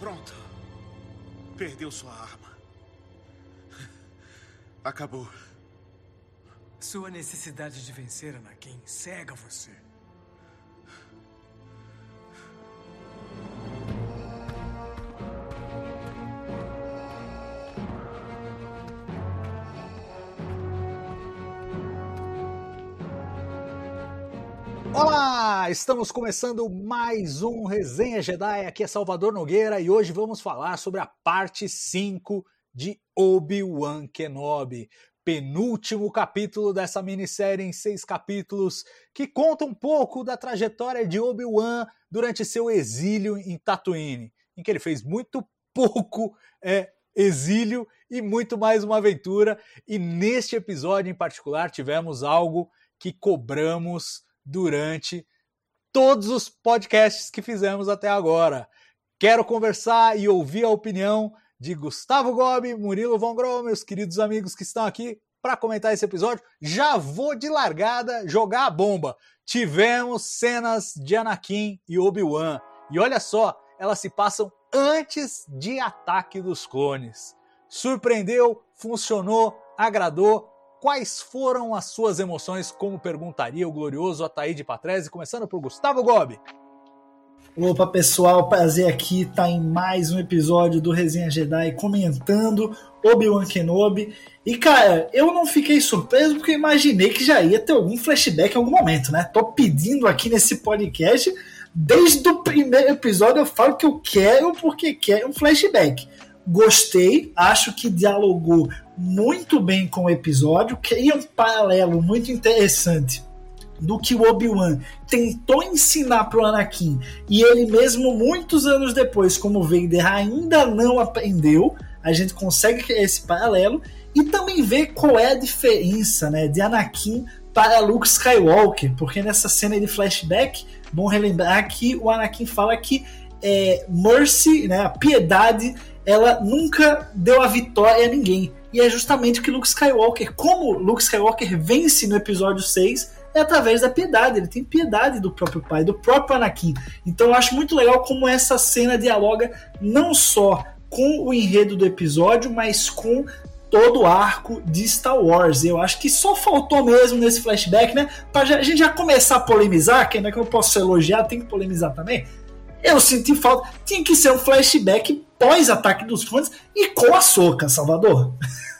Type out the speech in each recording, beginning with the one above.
Pronto. Perdeu sua arma. Acabou. Sua necessidade de vencer, Anakin, cega você. Olá, estamos começando mais um Resenha Jedi. Aqui é Salvador Nogueira e hoje vamos falar sobre a parte 5 de Obi-Wan Kenobi. Penúltimo capítulo dessa minissérie em seis capítulos que conta um pouco da trajetória de Obi-Wan durante seu exílio em Tatooine, em que ele fez muito pouco é, exílio e muito mais uma aventura. E neste episódio em particular tivemos algo que cobramos durante todos os podcasts que fizemos até agora. Quero conversar e ouvir a opinião de Gustavo Gobi, Murilo Von Grom, meus queridos amigos que estão aqui para comentar esse episódio. Já vou de largada jogar a bomba. Tivemos cenas de Anakin e Obi-Wan. E olha só, elas se passam antes de Ataque dos Clones. Surpreendeu, funcionou, agradou quais foram as suas emoções, como perguntaria o glorioso Ataíde Patrese, começando por Gustavo Gobi. Opa pessoal, prazer aqui estar tá em mais um episódio do Resenha Jedi comentando Obi-Wan Kenobi. E cara, eu não fiquei surpreso porque imaginei que já ia ter algum flashback em algum momento, né? Tô pedindo aqui nesse podcast, desde o primeiro episódio eu falo que eu quero porque quero um flashback. Gostei, acho que dialogou muito bem com o episódio, cria um paralelo muito interessante do que o Obi-Wan tentou ensinar pro Anakin e ele mesmo muitos anos depois, como Vader, ainda não aprendeu. A gente consegue criar esse paralelo e também ver qual é a diferença, né, de Anakin para Luke Skywalker, porque nessa cena de flashback, bom relembrar que o Anakin fala que é, mercy, né, a piedade, ela nunca deu a vitória a ninguém. E é justamente que Luke Skywalker, como Luke Skywalker vence no episódio 6, é através da piedade. Ele tem piedade do próprio pai, do próprio Anakin. Então eu acho muito legal como essa cena dialoga não só com o enredo do episódio, mas com todo o arco de Star Wars. Eu acho que só faltou mesmo nesse flashback, né? Pra a gente já começar a polemizar, que ainda que eu posso elogiar, tem que polemizar também. Eu senti falta. Tinha que ser um flashback pós-ataque dos clones e com a soca, Salvador.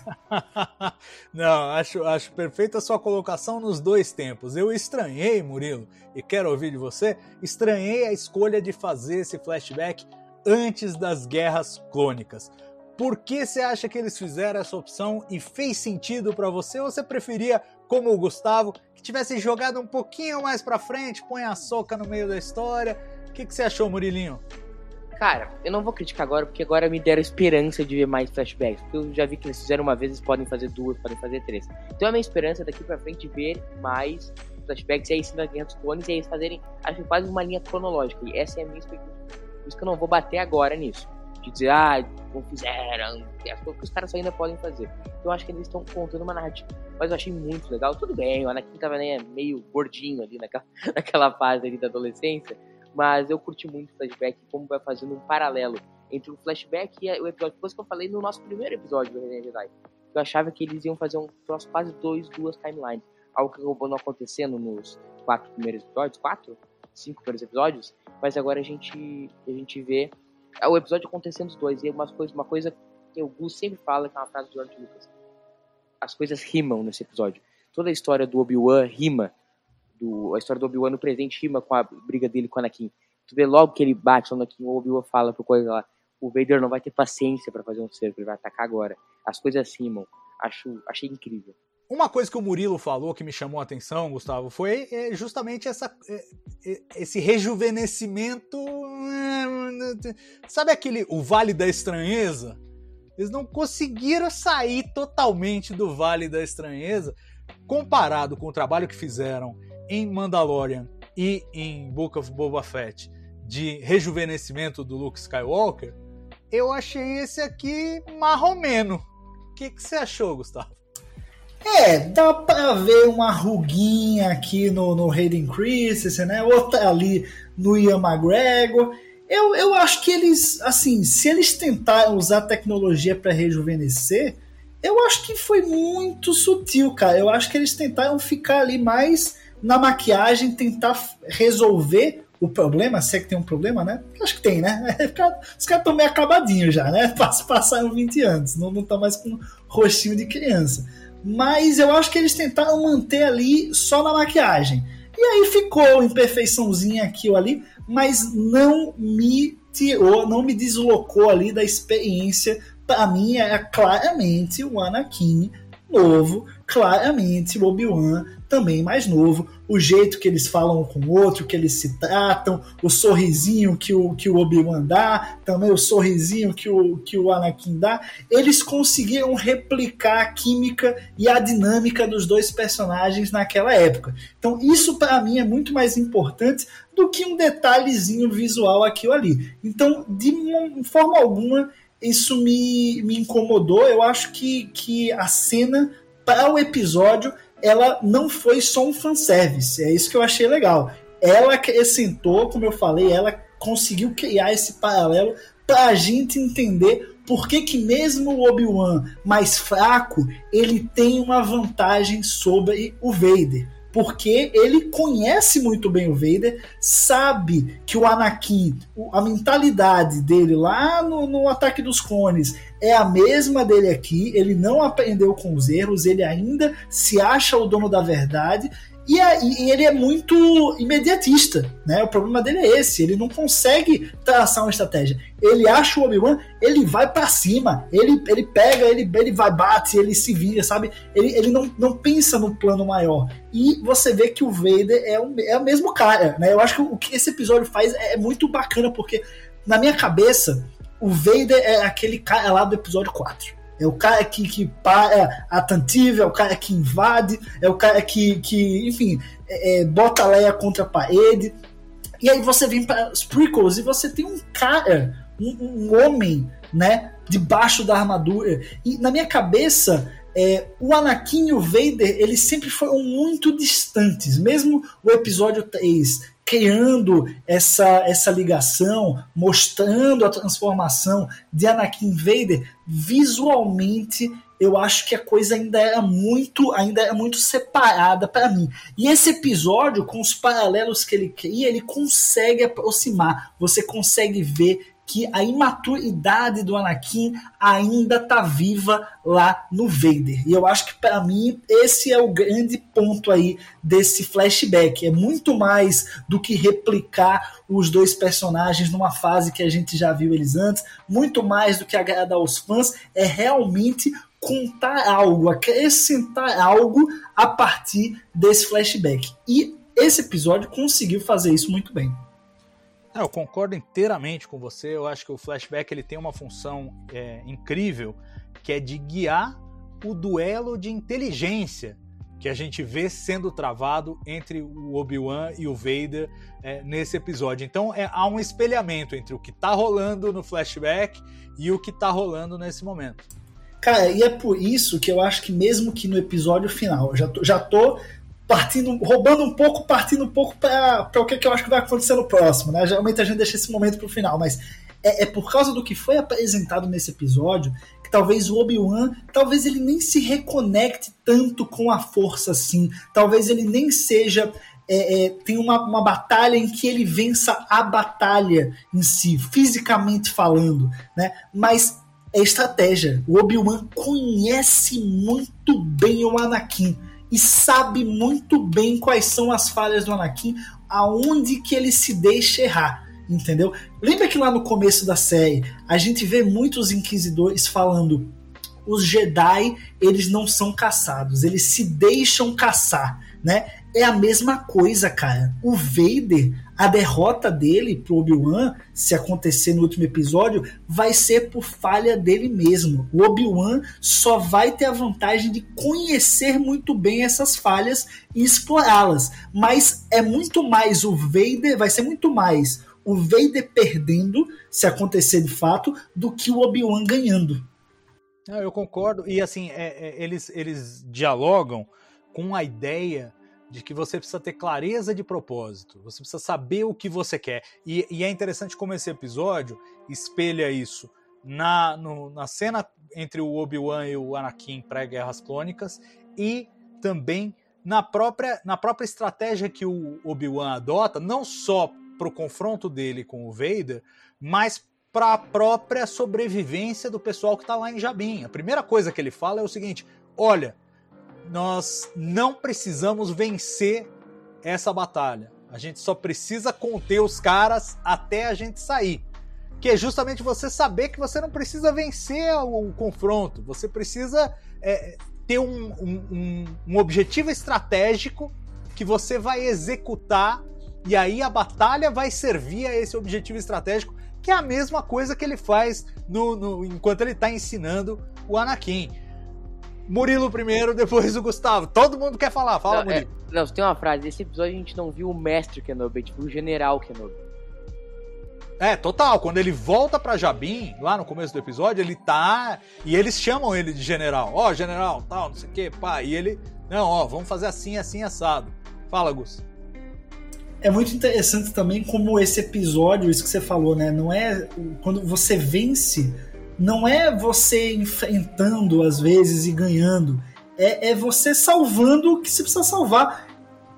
Não, acho, acho perfeita a sua colocação nos dois tempos. Eu estranhei, Murilo, e quero ouvir de você, estranhei a escolha de fazer esse flashback antes das guerras clônicas. Por que você acha que eles fizeram essa opção e fez sentido para você? Ou você preferia, como o Gustavo, que tivesse jogado um pouquinho mais para frente, põe a soca no meio da história? O que, que você achou, Murilinho? Cara, eu não vou criticar agora, porque agora me deram esperança de ver mais flashbacks. Porque eu já vi que eles fizeram uma vez, eles podem fazer duas, podem fazer três. Então a minha esperança daqui pra frente ver mais flashbacks e aí sim na Guerra dos Clones e aí eles fazerem, acho que quase uma linha cronológica. E essa é a minha expectativa. Por isso que eu não vou bater agora nisso. De dizer, ah, não fizeram, as coisas que os caras ainda podem fazer. Então eu acho que eles estão contando uma narrativa. Mas eu achei muito legal. Tudo bem, o Anakin tava né, meio gordinho ali naquela, naquela fase ali da adolescência mas eu curti muito o flashback como vai fazendo um paralelo entre o flashback e o episódio. Coisa que eu falei no nosso primeiro episódio do Resident Jedi. Eu achava que eles iam fazer um troço quase dois, duas timelines. Algo que acabou não acontecendo nos quatro primeiros episódios, quatro, cinco primeiros episódios. Mas agora a gente, a gente vê o episódio acontecendo os dois. E uma coisa, uma coisa que o Gus sempre fala, que é uma frase do George Lucas. As coisas rimam nesse episódio. Toda a história do Obi-Wan rima do, a história do Obi-Wan no presente rima com a briga dele com o Anakin. Tu vê logo que ele bate no Anakin, o Obi-Wan fala pro coisa lá, o Vader não vai ter paciência para fazer um cerco, ele vai atacar agora. As coisas rimam. Acho, achei incrível. Uma coisa que o Murilo falou que me chamou a atenção, Gustavo, foi é, justamente essa, é, é, esse rejuvenescimento. Sabe aquele o Vale da Estranheza? Eles não conseguiram sair totalmente do Vale da Estranheza comparado com o trabalho que fizeram em Mandalorian e em Book of Boba Fett de rejuvenescimento do Luke Skywalker, eu achei esse aqui marromeno. O que, que você achou, Gustavo? É, dá pra ver uma ruguinha aqui no, no Hayden Christensen, né? Outra ali no Ian McGregor. Eu, eu acho que eles, assim, se eles tentaram usar tecnologia para rejuvenescer, eu acho que foi muito sutil, cara. Eu acho que eles tentaram ficar ali mais na maquiagem, tentar resolver o problema, se é que tem um problema, né? Acho que tem, né? Os caras estão meio acabadinhos já, né? Passaram 20 anos, não estão mais com rostinho de criança. Mas eu acho que eles tentaram manter ali só na maquiagem. E aí ficou imperfeiçãozinha aqui ou ali, mas não me tirou, não me deslocou ali da experiência para mim é claramente o Anakin novo, claramente o Obi-Wan também mais novo, o jeito que eles falam com o outro, que eles se tratam, o sorrisinho que o, que o Obi-Wan dá, também o sorrisinho que o, que o Anakin dá, eles conseguiram replicar a química e a dinâmica dos dois personagens naquela época. Então isso para mim é muito mais importante do que um detalhezinho visual aqui ou ali. Então, de forma alguma, isso me, me incomodou. Eu acho que, que a cena para o episódio ela não foi só um fanservice. É isso que eu achei legal. Ela acrescentou, como eu falei, ela conseguiu criar esse paralelo para a gente entender por que, que mesmo o Obi-Wan mais fraco, ele tem uma vantagem sobre o Vader porque ele conhece muito bem o Vader, sabe que o Anakin, a mentalidade dele lá no, no Ataque dos Clones é a mesma dele aqui, ele não aprendeu com os erros, ele ainda se acha o dono da verdade e, e, ele é muito imediatista, né? O problema dele é esse, ele não consegue traçar uma estratégia. Ele acha o Obi-Wan, ele vai para cima, ele, ele pega, ele, ele vai, bate, ele se vira, sabe? Ele, ele não, não pensa no plano maior. E você vê que o Vader é, um, é o mesmo cara, né? Eu acho que o que esse episódio faz é, é muito bacana, porque na minha cabeça, o Vader é aquele cara lá do episódio 4 é o cara que, que para atentivo, é o cara que invade, é o cara que, que enfim, é, é, bota a Leia contra a parede. E aí você vem para os prequels e você tem um cara, um, um homem, né, debaixo da armadura. E na minha cabeça, é, o Anakin e o Vader, eles sempre foram muito distantes. Mesmo o episódio 3 criando essa, essa ligação, mostrando a transformação de Anakin Vader, visualmente eu acho que a coisa ainda é muito, ainda é muito separada para mim. E esse episódio, com os paralelos que ele cria, ele consegue aproximar. Você consegue ver que a imaturidade do Anakin ainda tá viva lá no Vader. E eu acho que para mim esse é o grande ponto aí desse flashback. É muito mais do que replicar os dois personagens numa fase que a gente já viu eles antes, muito mais do que agradar os fãs, é realmente contar algo, acrescentar algo a partir desse flashback. E esse episódio conseguiu fazer isso muito bem. É, eu concordo inteiramente com você. Eu acho que o flashback ele tem uma função é, incrível, que é de guiar o duelo de inteligência que a gente vê sendo travado entre o Obi-Wan e o Vader é, nesse episódio. Então é, há um espelhamento entre o que está rolando no flashback e o que está rolando nesse momento. Cara, e é por isso que eu acho que mesmo que no episódio final, já tô, já tô partindo, roubando um pouco, partindo um pouco para o que, que eu acho que vai acontecer no próximo, né? Geralmente a gente deixa esse momento para o final, mas é, é, por causa do que foi apresentado nesse episódio que talvez o Obi-Wan, talvez ele nem se reconecte tanto com a força assim, talvez ele nem seja é, é, tem uma, uma batalha em que ele vença a batalha em si, fisicamente falando, né? Mas é estratégia. O Obi-Wan conhece muito bem o Anakin e sabe muito bem quais são as falhas do Anakin, aonde que ele se deixa errar, entendeu? Lembra que lá no começo da série a gente vê muitos inquisidores falando os Jedi, eles não são caçados, eles se deixam caçar, né? É a mesma coisa, cara. O Vader, a derrota dele pro Obi-Wan, se acontecer no último episódio, vai ser por falha dele mesmo. O Obi-Wan só vai ter a vantagem de conhecer muito bem essas falhas e explorá-las. Mas é muito mais o Vader, vai ser muito mais o Vader perdendo, se acontecer de fato, do que o Obi-Wan ganhando. Não, eu concordo. E assim, é, é, eles, eles dialogam com a ideia de que você precisa ter clareza de propósito, você precisa saber o que você quer. E, e é interessante como esse episódio espelha isso na, no, na cena entre o Obi-Wan e o Anakin pré-guerras clônicas e também na própria, na própria estratégia que o Obi-Wan adota, não só para o confronto dele com o Vader, mas para a própria sobrevivência do pessoal que está lá em Jabim. A primeira coisa que ele fala é o seguinte: olha, nós não precisamos vencer essa batalha. A gente só precisa conter os caras até a gente sair. Que é justamente você saber que você não precisa vencer o, o confronto, você precisa é, ter um, um, um, objetivo estratégico que você vai executar e aí a batalha vai servir a esse objetivo estratégico que é a mesma coisa que ele faz no, no enquanto ele está ensinando o Anakin. Murilo primeiro, depois o Gustavo. Todo mundo quer falar, fala, não, Murilo. É, não, tem uma frase, nesse episódio a gente não viu o mestre Kenobi, tipo o general Kenobi. É, total. Quando ele volta pra Jabim, lá no começo do episódio, ele tá. E eles chamam ele de general. Ó, oh, general, tal, não sei o quê, pá. E ele. Não, ó, vamos fazer assim, assim, assado. Fala, Gus é muito interessante também como esse episódio, isso que você falou, né? Não é quando você vence, não é você enfrentando às vezes e ganhando, é, é você salvando o que você precisa salvar.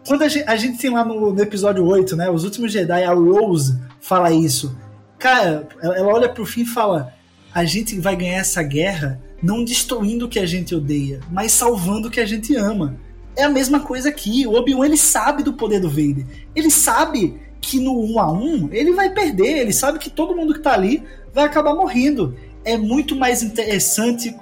Quando a gente, a gente tem lá no, no, episódio 8, né? Os últimos Jedi, a Rose fala isso. Cara, ela olha pro fim e fala: a gente vai ganhar essa guerra não destruindo o que a gente odeia, mas salvando o que a gente ama. É a mesma coisa aqui. O Obi-Wan ele sabe do poder do Vader. Ele sabe que no 1 a 1 ele vai perder. Ele sabe que todo mundo que tá ali vai acabar morrendo. É muito mais interessante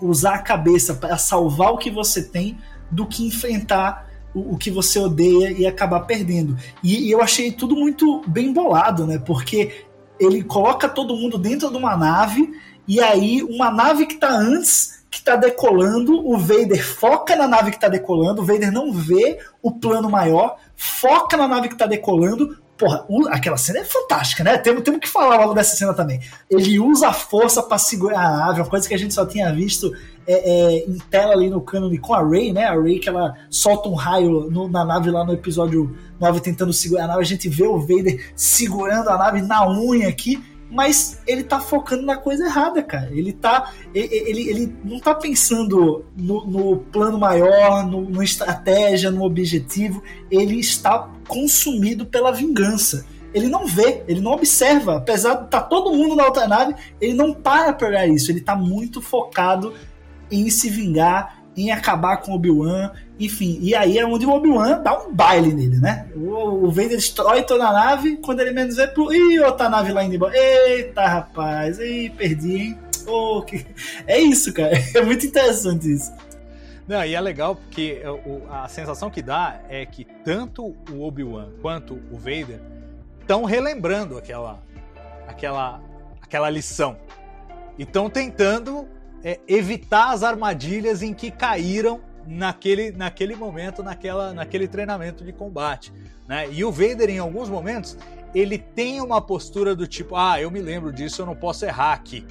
usar a cabeça para salvar o que você tem do que enfrentar o, o que você odeia e acabar perdendo. E, e eu achei tudo muito bem bolado, né? Porque ele coloca todo mundo dentro de uma nave e aí uma nave que tá antes que está decolando, o Vader foca na nave que está decolando, o Vader não vê o plano maior, foca na nave que está decolando. Porra, aquela cena é fantástica, né? Temos, temos que falar logo dessa cena também. Ele usa a força para segurar a nave, uma coisa que a gente só tinha visto é, é, em tela ali no cânone com a Rey, né? A Rey que ela solta um raio no, na nave lá no episódio 9 tentando segurar a nave. A gente vê o Vader segurando a nave na unha aqui mas ele tá focando na coisa errada, cara. Ele tá. Ele, ele, não tá pensando no, no plano maior, no, no, estratégia, no objetivo. Ele está consumido pela vingança. Ele não vê, ele não observa. Apesar de estar tá todo mundo na outra nave, ele não para pra olhar isso. Ele tá muito focado em se vingar em acabar com o Obi-Wan, enfim. E aí é onde o Obi-Wan dá um baile nele, né? O, o Vader destrói toda a nave, quando ele menos vê, pro... Ih, outra nave lá indo embora. Eita, rapaz, Ih, perdi, hein? Oh, que... É isso, cara. É muito interessante isso. Não, e é legal porque a sensação que dá é que tanto o Obi-Wan quanto o Vader estão relembrando aquela, aquela, aquela lição. E estão tentando é, evitar as armadilhas em que caíram naquele, naquele momento, naquela, naquele treinamento de combate. Né? E o Vader, em alguns momentos, ele tem uma postura do tipo: ah, eu me lembro disso, eu não posso errar aqui.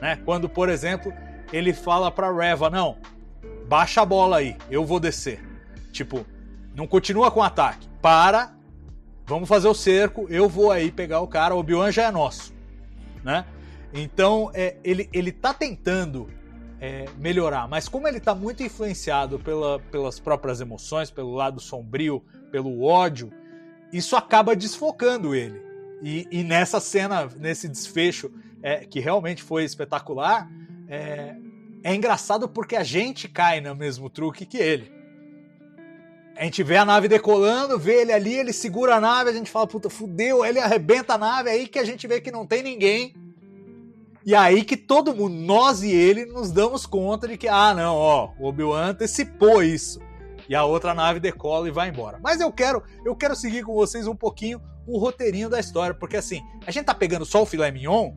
Né? Quando, por exemplo, ele fala para Reva: não, baixa a bola aí, eu vou descer. Tipo, não continua com o ataque, para, vamos fazer o cerco, eu vou aí pegar o cara, o Obi-Wan já é nosso. Né? Então, é, ele, ele tá tentando é, melhorar, mas como ele tá muito influenciado pela, pelas próprias emoções, pelo lado sombrio, pelo ódio, isso acaba desfocando ele. E, e nessa cena, nesse desfecho, é, que realmente foi espetacular, é, é engraçado porque a gente cai no mesmo truque que ele. A gente vê a nave decolando, vê ele ali, ele segura a nave, a gente fala, puta, fudeu, ele arrebenta a nave, aí que a gente vê que não tem ninguém e aí que todo mundo, nós e ele, nos damos conta de que, ah, não, ó, o Obi-Wan antecipou isso. E a outra nave decola e vai embora. Mas eu quero, eu quero seguir com vocês um pouquinho o roteirinho da história, porque assim, a gente tá pegando só o filé mignon,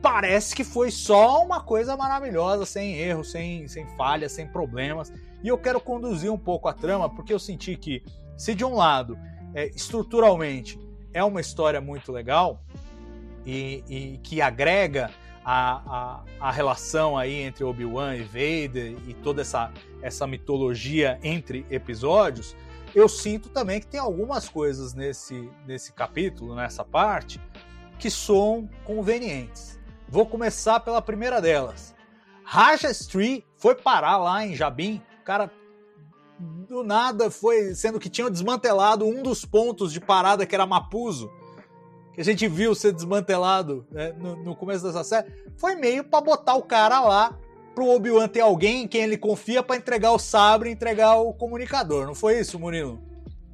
parece que foi só uma coisa maravilhosa, sem erros, sem, sem falhas, sem problemas. E eu quero conduzir um pouco a trama, porque eu senti que, se de um lado, é, estruturalmente, é uma história muito legal e, e que agrega a, a, a relação aí entre Obi-Wan e Vader e toda essa, essa mitologia entre episódios, eu sinto também que tem algumas coisas nesse, nesse capítulo, nessa parte, que soam convenientes. Vou começar pela primeira delas. Raja Street foi parar lá em Jabim, cara do nada foi, sendo que tinham desmantelado um dos pontos de parada que era Mapuzo, que a gente viu ser desmantelado né, no, no, começo dessa série, foi meio para botar o cara lá pro Obi-Wan ter alguém em quem ele confia para entregar o sabre, entregar o comunicador. Não foi isso, Murilo?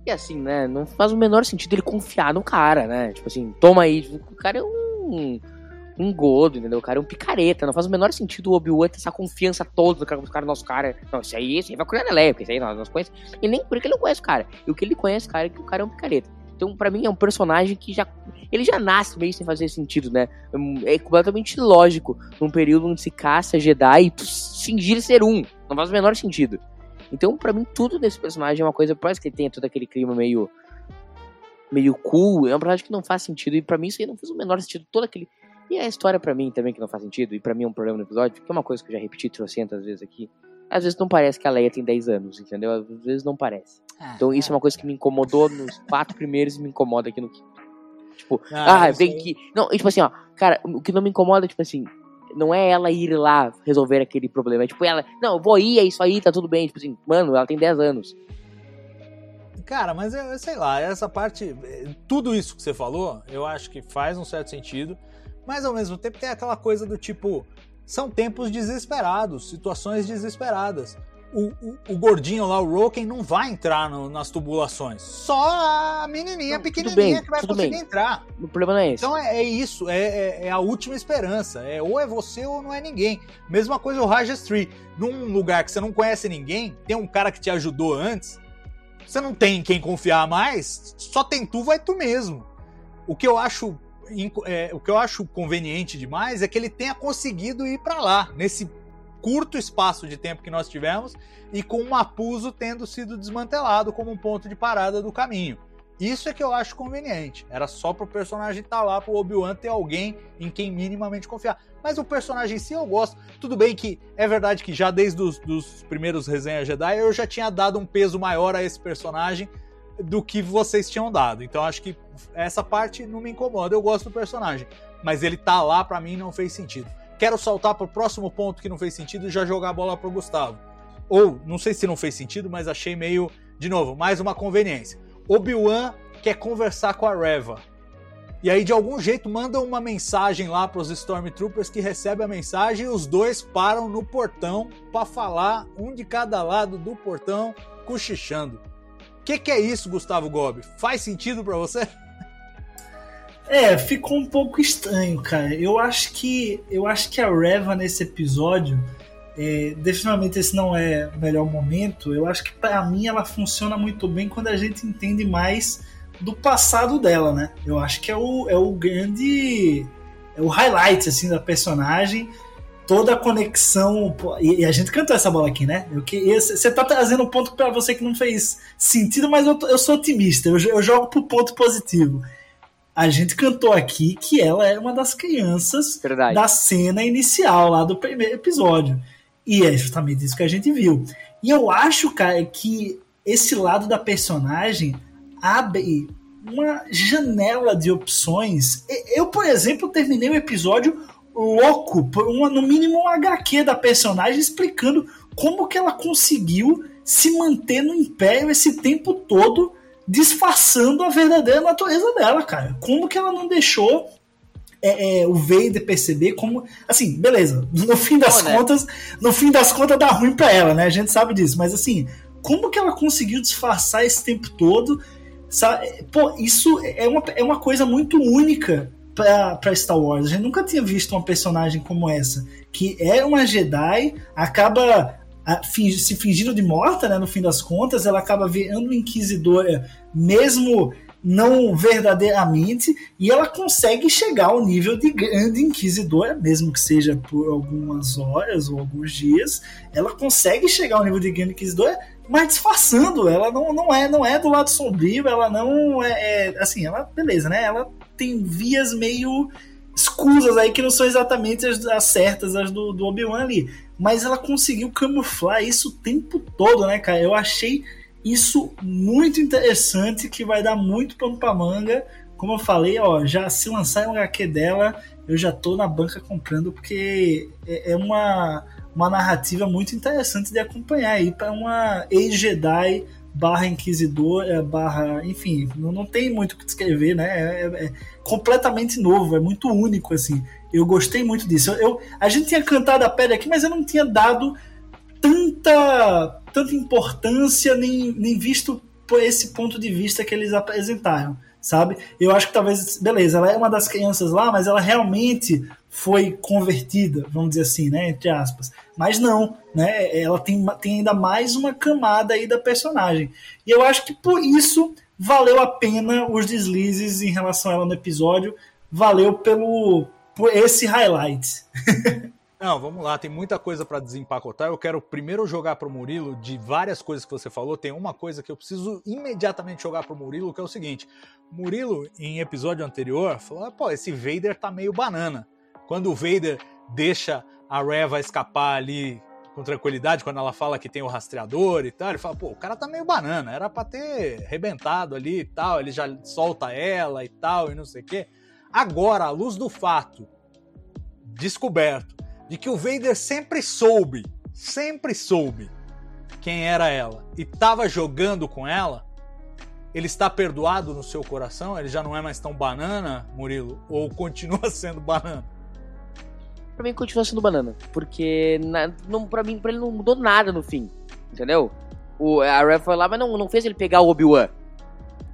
E assim, né, não faz o menor sentido ele confiar no cara, né? Tipo assim, toma aí, tipo, o cara é um um godo, entendeu? O cara é um picareta. Não faz o menor sentido o Obi-Wan ter essa confiança toda do cara, do cara nosso cara. Não, isso aí, isso aí vai curar na porque isso aí nós, nós conhecemos. E nem porque ele não conhece o cara. E o que ele conhece, cara, é que o cara é um picareta. Então, para mim, é um personagem que já. Ele já nasce meio sem fazer sentido, né? É completamente lógico num período onde se caça Jedi e fingir ser um. Não faz o menor sentido. Então, para mim, tudo desse personagem é uma coisa. Por mais que ele tenha todo aquele clima meio. meio cool, é um personagem que não faz sentido. E para mim, isso aí não faz o menor sentido. Todo aquele e a história para mim também que não faz sentido, e para mim é um problema no episódio, que é uma coisa que eu já repeti trocentas vezes aqui. Às vezes não parece que a Leia tem 10 anos, entendeu? Às vezes não parece. Ah, então isso é. é uma coisa que me incomodou nos quatro primeiros e me incomoda aqui no quinto. Tipo, ah, ah vem que. Não, tipo assim, ó, cara, o que não me incomoda, tipo assim, não é ela ir lá resolver aquele problema. É tipo, ela, não, eu vou ir, é isso aí, tá tudo bem. Tipo assim, mano, ela tem 10 anos. Cara, mas eu, sei lá, essa parte, tudo isso que você falou, eu acho que faz um certo sentido. Mas ao mesmo tempo tem aquela coisa do tipo, são tempos desesperados, situações desesperadas. O, o, o gordinho lá, o Roken, não vai entrar no, nas tubulações. Só a menininha não, pequenininha bem, que vai conseguir bem. entrar. O problema não é esse. Então é, é isso, é, é, é, a última esperança. É ou é você ou não é ninguém. Mesma coisa o Raja Street. Num lugar que você não conhece ninguém, tem um cara que te ajudou antes, você não tem quem confiar mais, só tem tu, vai tu mesmo. O que eu acho é, o que eu acho conveniente demais é que ele tenha conseguido ir para lá, nesse curto espaço de tempo que nós tivemos, e com o Mapuzo tendo sido desmantelado como um ponto de parada do caminho. Isso é que eu acho conveniente. Era só pro personagem estar tá lá, pro Obi-Wan ter alguém em quem minimamente confiar. Mas o personagem em si eu gosto. Tudo bem que é verdade que já desde os primeiros resenhas Jedi eu já tinha dado um peso maior a esse personagem do que vocês tinham dado. Então acho que essa parte não me incomoda. Eu gosto do personagem, mas ele tá lá para mim não fez sentido. Quero saltar pro próximo ponto que não fez sentido e já jogar a bola pro Gustavo. Ou não sei se não fez sentido, mas achei meio de novo, mais uma conveniência. Obi-Wan quer conversar com a Reva. E aí, de algum jeito, manda uma mensagem lá para os Stormtroopers que recebem a mensagem e os dois param no portão para falar, um de cada lado do portão, cochichando. Que, que, é isso, Gustavo Gobi? Faz sentido para você? É, ficou um pouco estranho, cara. Eu acho que eu acho que a Reva nesse episódio, é, definitivamente esse não é o melhor momento. Eu acho que para mim ela funciona muito bem quando a gente entende mais do passado dela, né? Eu acho que é o, é o grande é o highlight assim da personagem toda a conexão. E, a gente cantou essa bola aqui, né? Você tá trazendo um ponto para você que não fez sentido, mas eu, eu sou otimista, eu, eu jogo pro ponto positivo. A gente cantou aqui que ela é uma das crianças Verdade. da cena inicial lá do primeiro episódio. E é justamente isso que a gente viu. E eu acho, cara, que esse lado da personagem abre uma janela de opções. Eu, por exemplo, terminei o episódio louco, uma, no mínimo um HQ da personagem explicando como que ela conseguiu se manter no Império esse tempo todo, disfarçando a verdadeira natureza dela, cara. Como que ela não deixou é, é, o Vader perceber como. Assim, beleza. No fim das né? contas, no fim das contas dá ruim pra ela, né? A gente sabe disso. Mas assim, como que ela conseguiu disfarçar esse tempo todo? Sabe? Pô, isso é uma, é uma coisa muito única para Star Wars. A gente nunca tinha visto uma personagem como essa, que é uma Jedi, acaba a, fingi, se fingindo de morta, né, no fim das contas, ela acaba virando inquisidora mesmo não verdadeiramente, e ela consegue chegar ao nível de grande inquisidora, mesmo que seja por algumas horas ou alguns dias, ela consegue chegar ao nível de grande inquisidora, mas disfarçando, ela não, não é não é do lado sombrio, ela não é, é assim, ela beleza, né? Ela tem vias meio escusas aí que não são exatamente as, as certas, as do, do Obi-Wan ali. Mas ela conseguiu camuflar isso o tempo todo, né, cara? Eu achei isso muito interessante, que vai dar muito pano pra manga. Como eu falei, ó, já se lançar um HQ dela, eu já tô na banca comprando, porque é, é uma, uma narrativa muito interessante de acompanhar aí para uma ex-Jedi barra inquisidor, é, barra, enfim, não, não tem muito o que descrever, né? É, é, é, completamente novo, é muito único, assim. Eu gostei muito disso. Eu, eu, a gente tinha cantado a pedra aqui, mas eu não tinha dado tanta, tanta importância nem, nem visto por esse ponto de vista que eles apresentaram, sabe? Eu acho que talvez, beleza, ela é uma das crianças lá, mas ela realmente foi convertida, vamos dizer assim, né, entre aspas. Mas não, né? Ela tem, tem ainda mais uma camada aí da personagem. E eu acho que por isso valeu a pena os deslizes em relação a ela no episódio. Valeu pelo por esse highlight. Não, vamos lá, tem muita coisa para desempacotar. Eu quero primeiro jogar pro Murilo de várias coisas que você falou. Tem uma coisa que eu preciso imediatamente jogar pro Murilo, que é o seguinte: Murilo, em episódio anterior, falou: pô, esse Vader tá meio banana quando o Vader deixa a Reva escapar ali com tranquilidade, quando ela fala que tem o rastreador e tal, ele fala, pô, o cara tá meio banana, era pra ter arrebentado ali e tal, ele já solta ela e tal, e não sei o quê. Agora, à luz do fato descoberto de que o Vader sempre soube, sempre soube quem era ela e tava jogando com ela, ele está perdoado no seu coração? Ele já não é mais tão banana, Murilo? Ou continua sendo banana? Pra mim continua sendo banana. Porque na, não, pra mim, pra ele não mudou nada no fim. Entendeu? O, a Rev foi lá, mas não, não fez ele pegar o Obi-Wan.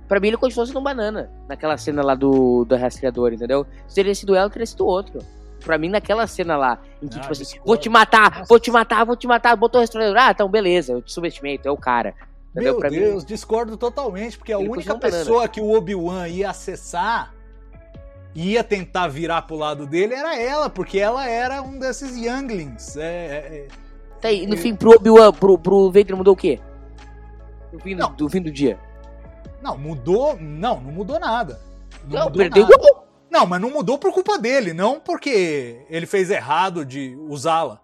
Pra mim ele continua sendo banana. Naquela cena lá do, do rastreador, entendeu? Se teria sido ela, teria sido outro. Pra mim, naquela cena lá, em que, ah, tipo assim, vou te matar, Nossa. vou te matar, vou te matar, botou o rastreador. Ah, então beleza, eu te subestimei, tu é o cara. Entendeu? Meu pra Deus, mim, discordo totalmente, porque a única pessoa banana. que o Obi-Wan ia acessar ia tentar virar pro lado dele era ela, porque ela era um desses younglings. É, é, é. tá aí, no é, fim, pro Obi-Wan, pro, pro Vader mudou o quê? No fim do, do, fim do dia. Não, mudou. Não, não mudou nada. Não, não perdeu nada. Não, mas não mudou por culpa dele, não porque ele fez errado de usá-la.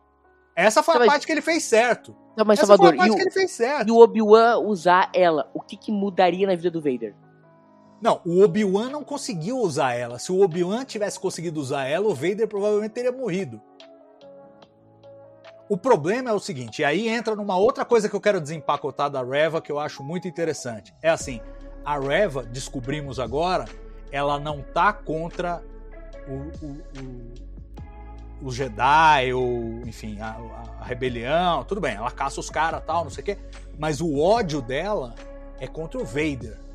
Essa foi tá, a mas... parte que ele fez certo. Não, mas Essa Salvador, foi a parte que ele fez certo. E o Obi-Wan usar ela, o que, que mudaria na vida do Vader? Não, o Obi-Wan não conseguiu usar ela. Se o Obi-Wan tivesse conseguido usar ela, o Vader provavelmente teria morrido. O problema é o seguinte, e aí entra numa outra coisa que eu quero desempacotar da Reva que eu acho muito interessante. É assim, a Reva, descobrimos agora, ela não tá contra o, o, o, o Jedi, ou enfim, a, a, rebelião, tudo bem, ela caça os caras tal, não sei o quê, mas o ódio dela é contra o Vader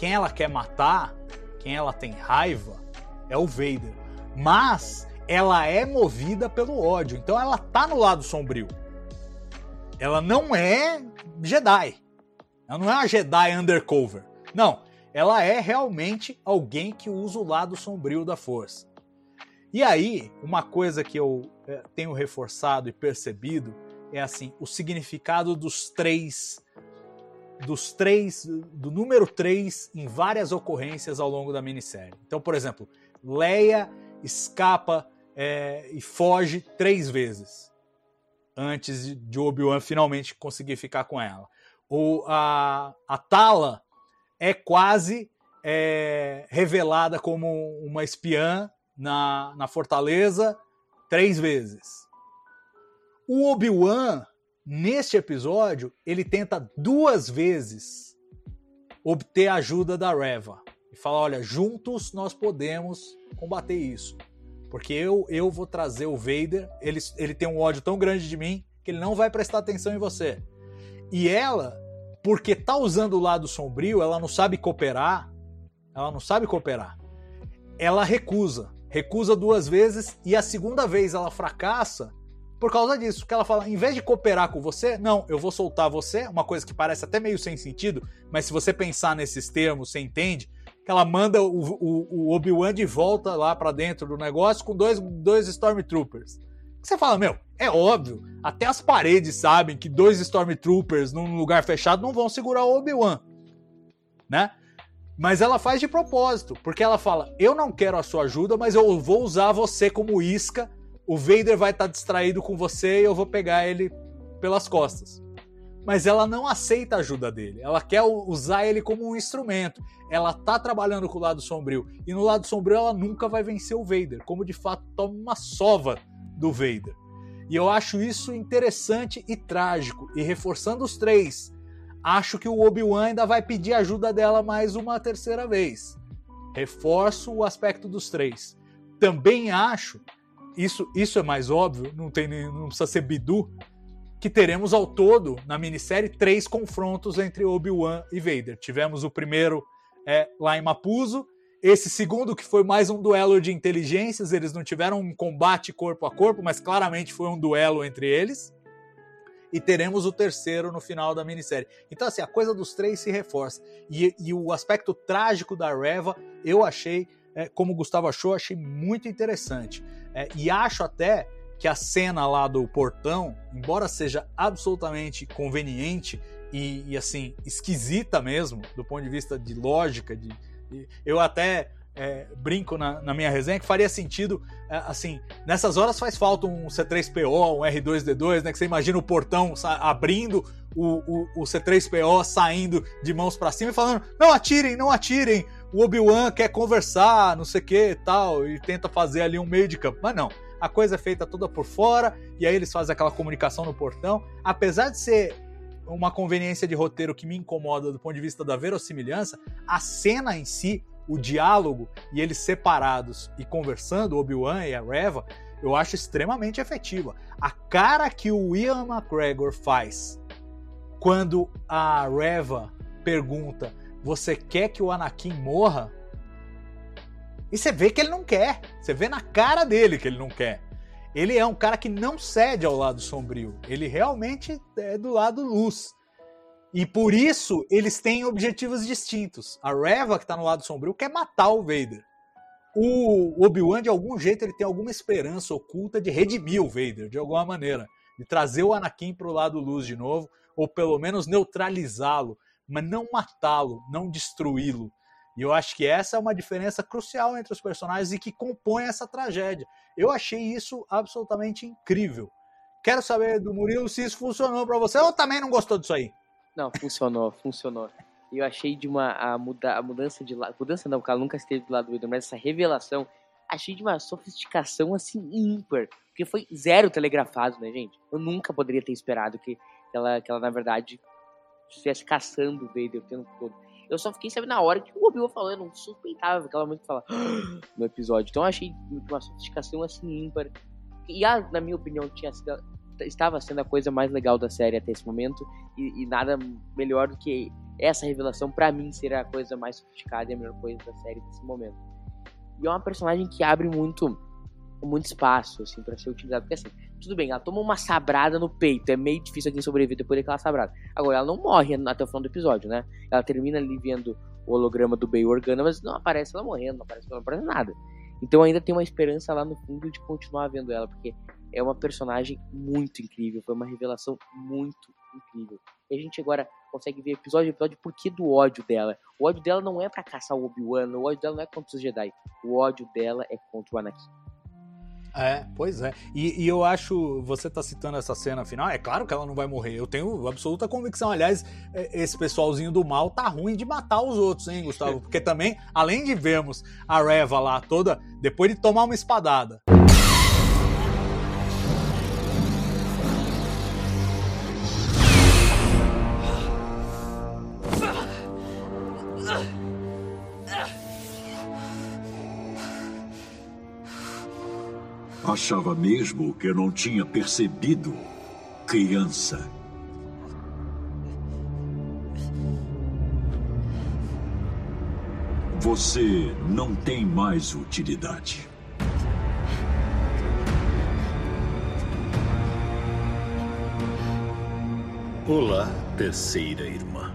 quem ela quer matar, quem ela tem raiva, é o Vader. Mas ela é movida pelo ódio, então ela tá no lado sombrio. Ela não é Jedi. Ela não é uma Jedi undercover. Não, ela é realmente alguém que usa o lado sombrio da força. E aí, uma coisa que eu é, tenho reforçado e percebido é assim, o significado dos três dos três, do número 3 em várias ocorrências ao longo da minissérie. Então, por exemplo, Leia escapa é, e foge três vezes antes de Obi-Wan finalmente conseguir ficar com ela. Ou a, a Tala é quase é, revelada como uma espiã na, na fortaleza três vezes. O Obi-Wan Neste episódio, ele tenta duas vezes obter a ajuda da Reva e fala: olha, juntos nós podemos combater isso. Porque eu, eu vou trazer o Vader, ele, ele tem um ódio tão grande de mim que ele não vai prestar atenção em você. E ela, porque tá usando o lado sombrio, ela não sabe cooperar, ela não sabe cooperar. Ela recusa, recusa duas vezes e a segunda vez ela fracassa por causa disso. Que ela fala, em vez de cooperar com você, não, eu vou soltar você, uma coisa que parece até meio sem sentido, mas se você pensar nesses termos, você entende, que ela manda o, o, o Obi-Wan de volta lá para dentro do negócio com dois, dois Stormtroopers. Você fala, meu, é óbvio, até as paredes sabem que dois Stormtroopers num lugar fechado não vão segurar o Obi-Wan, né? Mas ela faz de propósito, porque ela fala: Eu não quero a sua ajuda, mas eu vou usar você como isca. O Vader vai estar distraído com você e eu vou pegar ele pelas costas. Mas ela não aceita a ajuda dele. Ela quer usar ele como um instrumento. Ela tá trabalhando com o lado sombrio. E no lado sombrio ela nunca vai vencer o Vader. Como de fato toma uma sova do Vader. E eu acho isso interessante e trágico. E reforçando os três, acho que o Obi-Wan ainda vai pedir ajuda dela mais uma terceira vez. Reforço o aspecto dos três. Também acho, isso, isso é mais óbvio, não, tem, não precisa ser bidu, que teremos ao todo, na minissérie, três confrontos entre Obi-Wan e Vader. Tivemos o primeiro é, lá em Mapuzo, esse segundo, que foi mais um duelo de inteligências, eles não tiveram um combate corpo a corpo, mas claramente foi um duelo entre eles. E teremos o terceiro no final da minissérie. Então, assim, a coisa dos três se reforça. E, e o aspecto trágico da Reva, eu achei, é, como o Gustavo achou, achei muito interessante. É, e acho até que a cena lá do portão, embora seja absolutamente conveniente e, e assim, esquisita mesmo, do ponto de vista de lógica, de, eu até é, brinco na, na, minha resenha que faria sentido, é, assim, nessas horas faz falta um C3PO, um R2D2, né? Que você imagina o portão abrindo, o, o, o C3PO saindo de mãos para cima e falando: não atirem, não atirem, o Obi-Wan quer conversar, não sei o que tal, e tenta fazer ali um meio de campo. Mas não, a coisa é feita toda por fora, e aí eles fazem aquela comunicação no portão. Apesar de ser uma conveniência de roteiro que me incomoda do ponto de vista da verossimilhança, a cena em si, o diálogo e eles separados e conversando, Obi-Wan e a Reva, eu acho extremamente efetiva. A cara que o Ian McGregor faz quando a Reva pergunta: Você quer que o Anakin morra? E você vê que ele não quer. Você vê na cara dele que ele não quer ele é um cara que não cede ao lado sombrio. Ele realmente é do lado luz. E por isso eles têm objetivos distintos. A Reva, que está no lado sombrio, quer matar o Vader. O Obi-Wan, de algum jeito, ele tem alguma esperança oculta de redimir o Vader, de alguma maneira. De trazer o Anakin para o lado luz de novo, ou pelo menos neutralizá-lo, mas não matá-lo, não destruí-lo. E eu acho que essa é uma diferença crucial entre os personagens e que compõe essa tragédia. Eu achei isso absolutamente incrível. Quero saber do Murilo se isso funcionou para você ou também não gostou disso aí. Não, funcionou, funcionou. Eu achei de uma a, muda, a mudança de lado, mudança não, porque ela nunca esteve do lado do Edom, mas essa revelação, achei de uma sofisticação assim ímpar, porque foi zero telegrafado, né, gente? Eu nunca poderia ter esperado que ela, que ela na verdade estivesse caçando o Vader o tempo todo. Eu só fiquei sabendo na hora que o Obi-Wan falou, eu não suspeitava aquela muito falar no episódio. Então eu achei uma sofisticação assim ímpar. E a, na minha opinião, tinha sido, estava sendo a coisa mais legal da série até esse momento. E, e nada melhor do que essa revelação, para mim, ser a coisa mais sofisticada e a melhor coisa da série nesse momento. E é uma personagem que abre muito muito espaço, assim, para ser utilizado. Porque assim, tudo bem, ela toma uma sabrada no peito. É meio difícil alguém sobreviver depois daquela sabrada. Agora, ela não morre até o final do episódio, né? Ela termina ali vendo o holograma do Bay Organa, mas não aparece ela morrendo, não aparece, não aparece nada. Então ainda tem uma esperança lá no fundo de continuar vendo ela, porque é uma personagem muito incrível, foi uma revelação muito incrível. E a gente agora consegue ver episódio a episódio por que do ódio dela. O ódio dela não é para caçar o Obi-Wan, o ódio dela não é contra os Jedi. O ódio dela é contra o Anakin. É, pois é. E, e, eu acho, você tá citando essa cena final, é claro que ela não vai morrer. Eu tenho absoluta convicção. Aliás, é, esse pessoalzinho do mal tá ruim de matar os outros, hein, Gustavo? Porque também, além de vermos a Reva lá toda, depois de tomar uma espadada. Achava mesmo que eu não tinha percebido, criança. Você não tem mais utilidade. Olá, terceira irmã.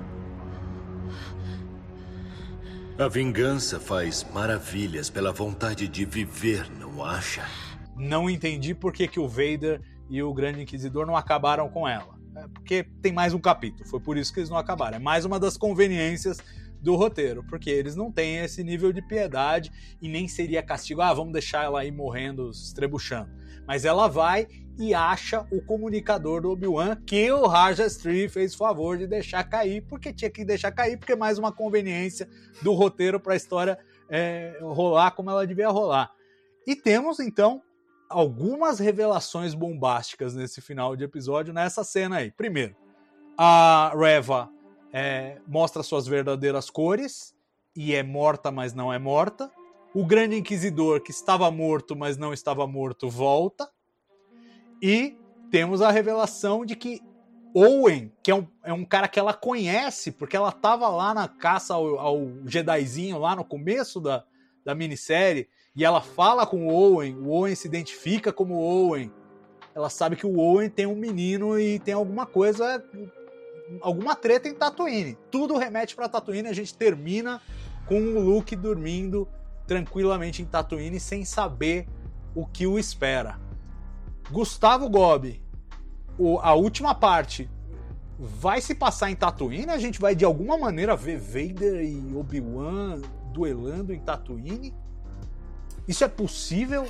A vingança faz maravilhas pela vontade de viver, não acha? Não entendi por que, que o Vader e o Grande Inquisidor não acabaram com ela. É porque tem mais um capítulo, foi por isso que eles não acabaram. É mais uma das conveniências do roteiro, porque eles não têm esse nível de piedade e nem seria castigo, ah, vamos deixar ela aí morrendo, estrebuchando. Mas ela vai e acha o comunicador do Obi-Wan que o Raja Stree fez favor de deixar cair, porque tinha que deixar cair, porque é mais uma conveniência do roteiro para a história é, rolar como ela devia rolar. E temos então algumas revelações bombásticas nesse final de episódio, nessa cena aí. Primeiro, a Reva é, mostra suas verdadeiras cores e é morta, mas não é morta. O Grande Inquisidor, que estava morto, mas não estava morto, volta. E temos a revelação de que Owen, que é um, é um cara que ela conhece, porque ela estava lá na caça ao, ao Jedizinho, lá no começo da, da minissérie, e ela fala com o Owen, o Owen se identifica como Owen. Ela sabe que o Owen tem um menino e tem alguma coisa, alguma treta em Tatooine. Tudo remete para Tatooine, a gente termina com o Luke dormindo tranquilamente em Tatooine sem saber o que o espera. Gustavo Gobi, a última parte vai se passar em Tatooine? A gente vai de alguma maneira ver Vader e Obi-Wan duelando em Tatooine? Isso é possível?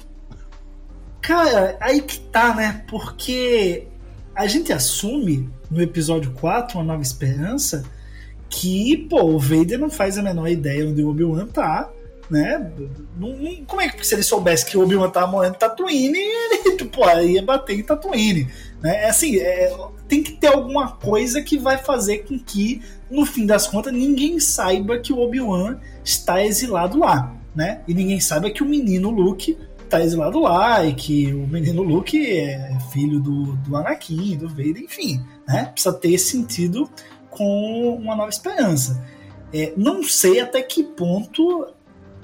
Cara, aí que tá, né? Porque a gente assume no episódio 4, Uma Nova Esperança, que, pô, o Vader não faz a menor ideia onde o Obi-Wan tá, né? Não, não, como é que se ele soubesse que o Obi-Wan tava morrendo em Tatooine, ele, pô, ia bater em Tatooine, né? É assim, é, tem que ter alguma coisa que vai fazer com que, no fim das contas, ninguém saiba que o Obi-Wan está exilado lá né? E ninguém sabe é que o menino Luke tá exilado lá e que o menino Luke é filho do, do Anakin, do Vader, enfim, né? Precisa ter sentido com uma nova esperança. É, não sei até que ponto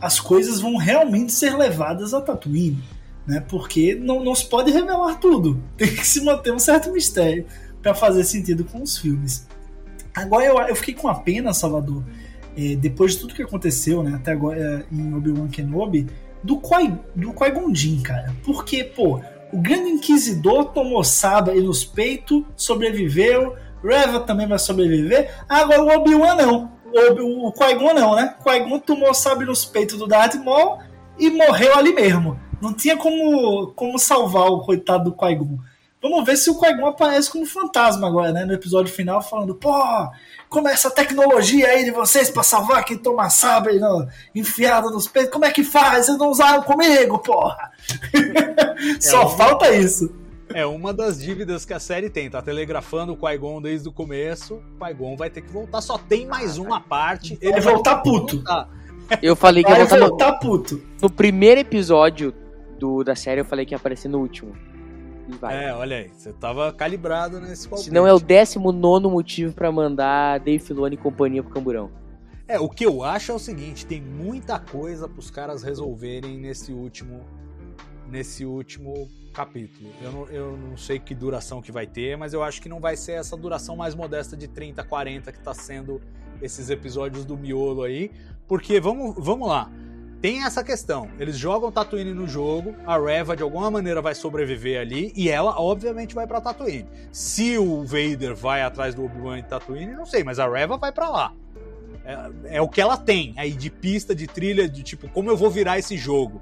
as coisas vão realmente ser levadas a Tatooine, né? Porque não, não se pode revelar tudo. Tem que se manter um certo mistério para fazer sentido com os filmes. Agora eu, eu fiquei com a pena, Salvador, é, depois de tudo que aconteceu, né, até agora é, em Obi-Wan Kenobi, do Qui, do Qui Gon Jinn, cara. Porque, pô, o Grande Inquisidor tomou sabre nos peitos, sobreviveu, Reva também vai sobreviver, agora o Obi-Wan não. O, o Qui-Gon não, né? Qui-Gon tomou sabre nos peitos do Darth Maul e morreu ali mesmo. Não tinha como, como salvar o coitado do Qui-Gon. Vamos ver se o Qui-Gon aparece como fantasma agora, né? No episódio final, falando, pô, como é essa tecnologia aí de vocês para salvar quem toma sabre no, enfiado nos peitos, como é que faz? Vocês não usaram comigo, porra! É Só uma, falta isso. É uma das dívidas que a série tem, tá telegrafando o Qui-Gon desde o começo, o Qui-Gon vai ter que voltar, só tem mais uma parte. Ele vai voltar puto. Voltar. Eu falei que vai ia voltar, voltar puto. No primeiro episódio do, da série, eu falei que ia aparecer no último vai. É, olha aí, você tava calibrado nesse palpite. Se não é o 19 motivo para mandar Dave Filoni e companhia pro Camburão. É, o que eu acho é o seguinte, tem muita coisa pros caras resolverem nesse último nesse último capítulo. Eu não, eu não sei que duração que vai ter, mas eu acho que não vai ser essa duração mais modesta de 30, 40 que tá sendo esses episódios do miolo aí, porque vamos, vamos lá tem essa questão. Eles jogam Tatooine no jogo, a Reva de alguma maneira vai sobreviver ali e ela obviamente vai para Tatooine. Se o Vader vai atrás do Obi-Wan em Tatooine, não sei, mas a Reva vai para lá. É, é, o que ela tem aí de pista, de trilha, de tipo como eu vou virar esse jogo.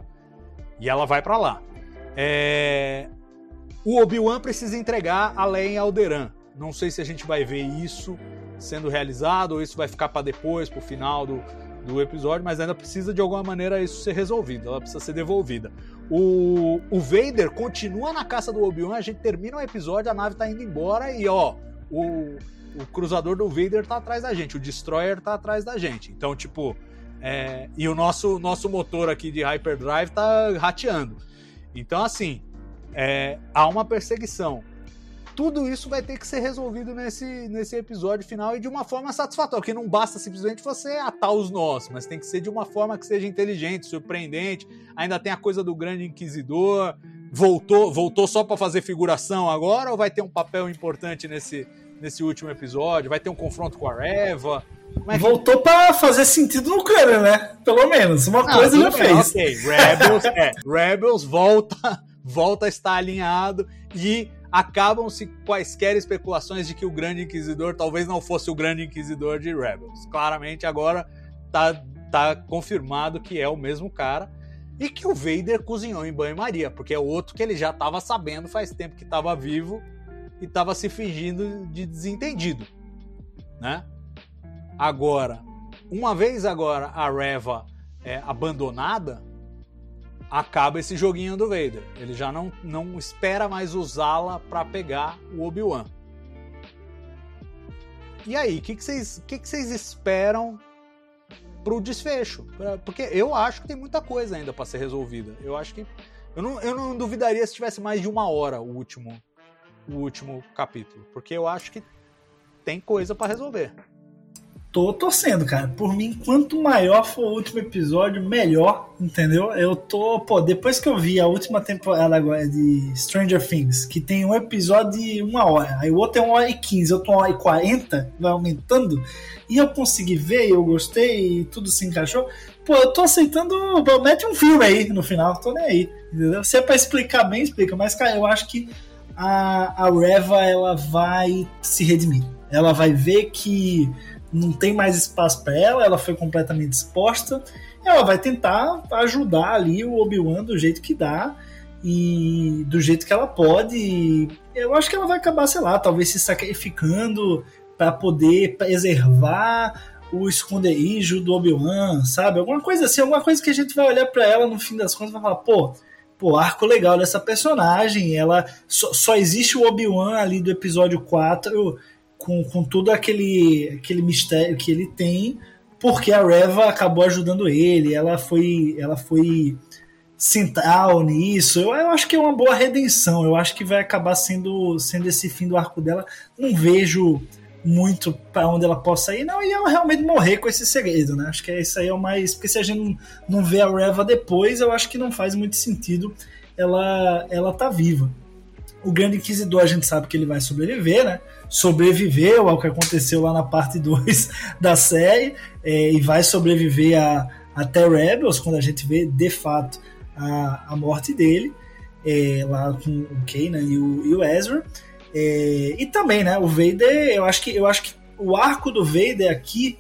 E ela vai para lá. É... O Obi-Wan precisa entregar a Leia em Alderaan. Não sei se a gente vai ver isso sendo realizado ou isso vai ficar para depois, pro final do, do episódio, mas ainda precisa de alguma maneira isso ser resolvido, ela precisa ser devolvida. O, o Vader continua na caça do Obi-Wan, a gente termina o episódio, a nave tá indo embora e ó, o, o cruzador do Vader tá atrás da gente, o Destroyer tá atrás da gente. Então, tipo, é, e o nosso, nosso motor aqui de Hyperdrive tá rateando. Então, assim, é, há uma perseguição tudo isso vai ter que ser resolvido nesse, nesse episódio final e de uma forma satisfatória, porque não basta simplesmente você atar os nós, mas tem que ser de uma forma que seja inteligente, surpreendente. Ainda tem a coisa do grande inquisidor. Voltou, voltou só para fazer figuração agora ou vai ter um papel importante nesse, nesse último episódio? Vai ter um confronto com a Reva? É que... Voltou para fazer sentido no cano, né? Pelo menos. Uma não, coisa já fez. Ok, Rebels, é, Rebels volta, volta a estar alinhado e acabam-se quaisquer especulações de que o Grande Inquisidor talvez não fosse o Grande Inquisidor de Rebels. Claramente agora tá, tá confirmado que é o mesmo cara e que o Vader cozinhou em banho-maria, porque é outro que ele já estava sabendo faz tempo que estava vivo e estava se fingindo de desentendido, né? Agora, uma vez agora a Reva é, abandonada, acaba esse joguinho do Vader. Ele já não, não espera mais usá-la para pegar o Obi-Wan. E aí, o que, que, vocês, que, que vocês esperam pro desfecho? Porque eu acho que tem muita coisa ainda para ser resolvida. Eu acho que. Eu não, eu não duvidaria se tivesse mais de uma hora o último, o último capítulo. Porque eu acho que tem coisa para resolver tô torcendo, cara. Por mim, quanto maior for o último episódio, melhor, entendeu? Eu tô, pô, depois que eu vi a última temporada agora de Stranger Things, que tem um episódio de uma hora, aí o outro é uma hora e quinze, eu tô uma hora e quarenta, vai aumentando, e eu consegui ver, eu gostei, e tudo se encaixou. Pô, eu tô aceitando, mete um filme aí no final, tô nem aí, entendeu? Se é pra explicar bem, explica, mas, cara, eu acho que a, a Reva, ela vai se redimir. Ela vai ver que não tem mais espaço para ela, ela foi completamente exposta. Ela vai tentar ajudar ali o Obi-Wan do jeito que dá e do jeito que ela pode. eu acho que ela vai acabar, sei lá, talvez se sacrificando para poder preservar o esconderijo do Obi-Wan, sabe? Alguma coisa assim, alguma coisa que a gente vai olhar para ela no fim das contas e vai falar, pô, pô, arco legal dessa personagem, ela só, só existe o Obi-Wan ali do episódio 4 com, com todo aquele, aquele mistério que ele tem, porque a Reva acabou ajudando ele, ela foi, ela foi central nisso. Eu, eu acho que é uma boa redenção, eu acho que vai acabar sendo, sendo esse fim do arco dela. Não vejo muito para onde ela possa ir, não, e ela realmente morrer com esse segredo, né? Acho que isso aí é o mais. Porque se a gente não, não vê a Reva depois, eu acho que não faz muito sentido ela, ela tá viva. O Grande Inquisidor a gente sabe que ele vai sobreviver, né? Sobreviveu ao que aconteceu lá na parte 2 da série é, e vai sobreviver a, até Rebels, quando a gente vê de fato a, a morte dele, é, lá com o Kanan e o, e o Ezra. É, e também, né? O Vader, eu acho que, eu acho que o arco do Vader aqui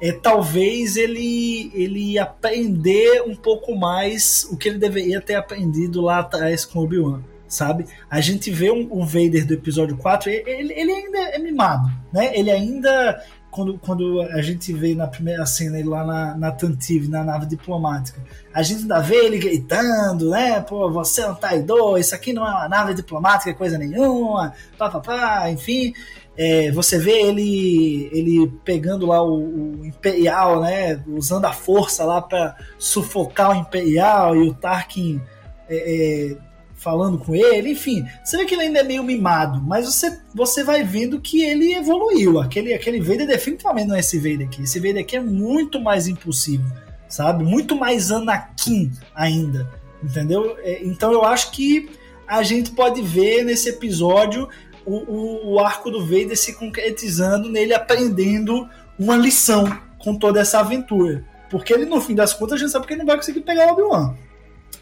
é talvez ele ele aprender um pouco mais o que ele deveria ter aprendido lá atrás com Obi-Wan sabe? A gente vê um, o Vader do episódio 4, ele, ele ainda é mimado, né? Ele ainda quando, quando a gente vê na primeira cena ele lá na, na Tantive, na nave diplomática, a gente ainda vê ele gritando, né? Pô, você é um traidor, isso aqui não é uma nave diplomática, coisa nenhuma, pá, pá, pá, enfim. É, você vê ele ele pegando lá o, o, Imperial, né? Usando a força lá para sufocar o Imperial e o Tarkin. É, é, falando com ele, enfim, você vê que ele ainda é meio mimado, mas você, você vai vendo que ele evoluiu. Aquele, aquele Vader definitivamente não é esse Vader aqui. Esse Vader aqui é muito mais impulsivo, sabe? Muito mais Anakin ainda, entendeu? É, então eu acho que a gente pode ver nesse episódio o, o, o arco do Vader se concretizando nele aprendendo uma lição com toda essa aventura. Porque ele, no fim das contas, a gente sabe que ele não vai conseguir pegar o Obi-Wan.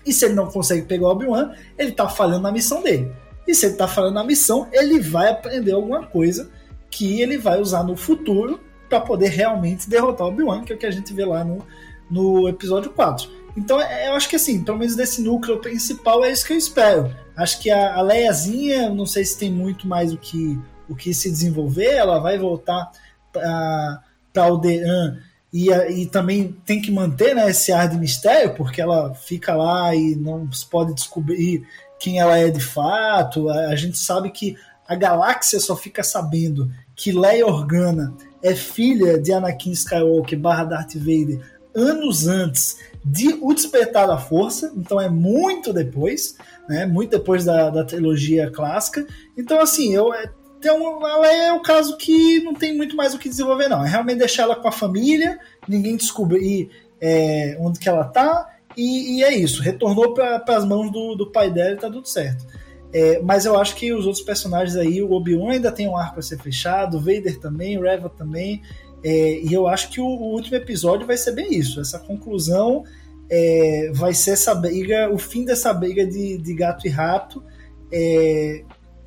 E se ele não consegue pegar o Obi-Wan, ele tá falhando na missão dele. E se ele tá falhando na missão, ele vai aprender alguma coisa que ele vai usar no futuro para poder realmente derrotar o Obi-Wan, que é o que a gente vê lá no, no episódio 4. Então é, eu acho que assim, pelo menos desse núcleo principal é isso que eu espero. Acho que a, a Leiazinha, não sei se tem muito mais o que, o que se desenvolver, ela vai voltar para Alderan e, e também tem que manter né, esse ar de mistério, porque ela fica lá e não se pode descobrir quem ela é de fato. A, gente sabe que a galáxia só fica sabendo que Leia Organa é filha de Anakin Skywalker barra Darth Vader anos antes de O Despertar da Força, então é muito depois, né, muito depois da, da trilogia clássica. Então, assim, eu, é, então, ela é o caso que não tem muito mais o que desenvolver, não. É realmente deixar ela com a família, ninguém descobrir é, onde que ela tá, e, e é isso. Retornou para as mãos do, do pai dela e tá tudo certo. É, mas eu acho que os outros personagens aí, o Obi-Wan ainda tem um arco a ser fechado, o Vader também, o Reva também. É, e eu acho que o, o, último episódio vai ser bem isso. Essa conclusão é, vai ser essa briga, o fim dessa briga de, de gato e rato. É,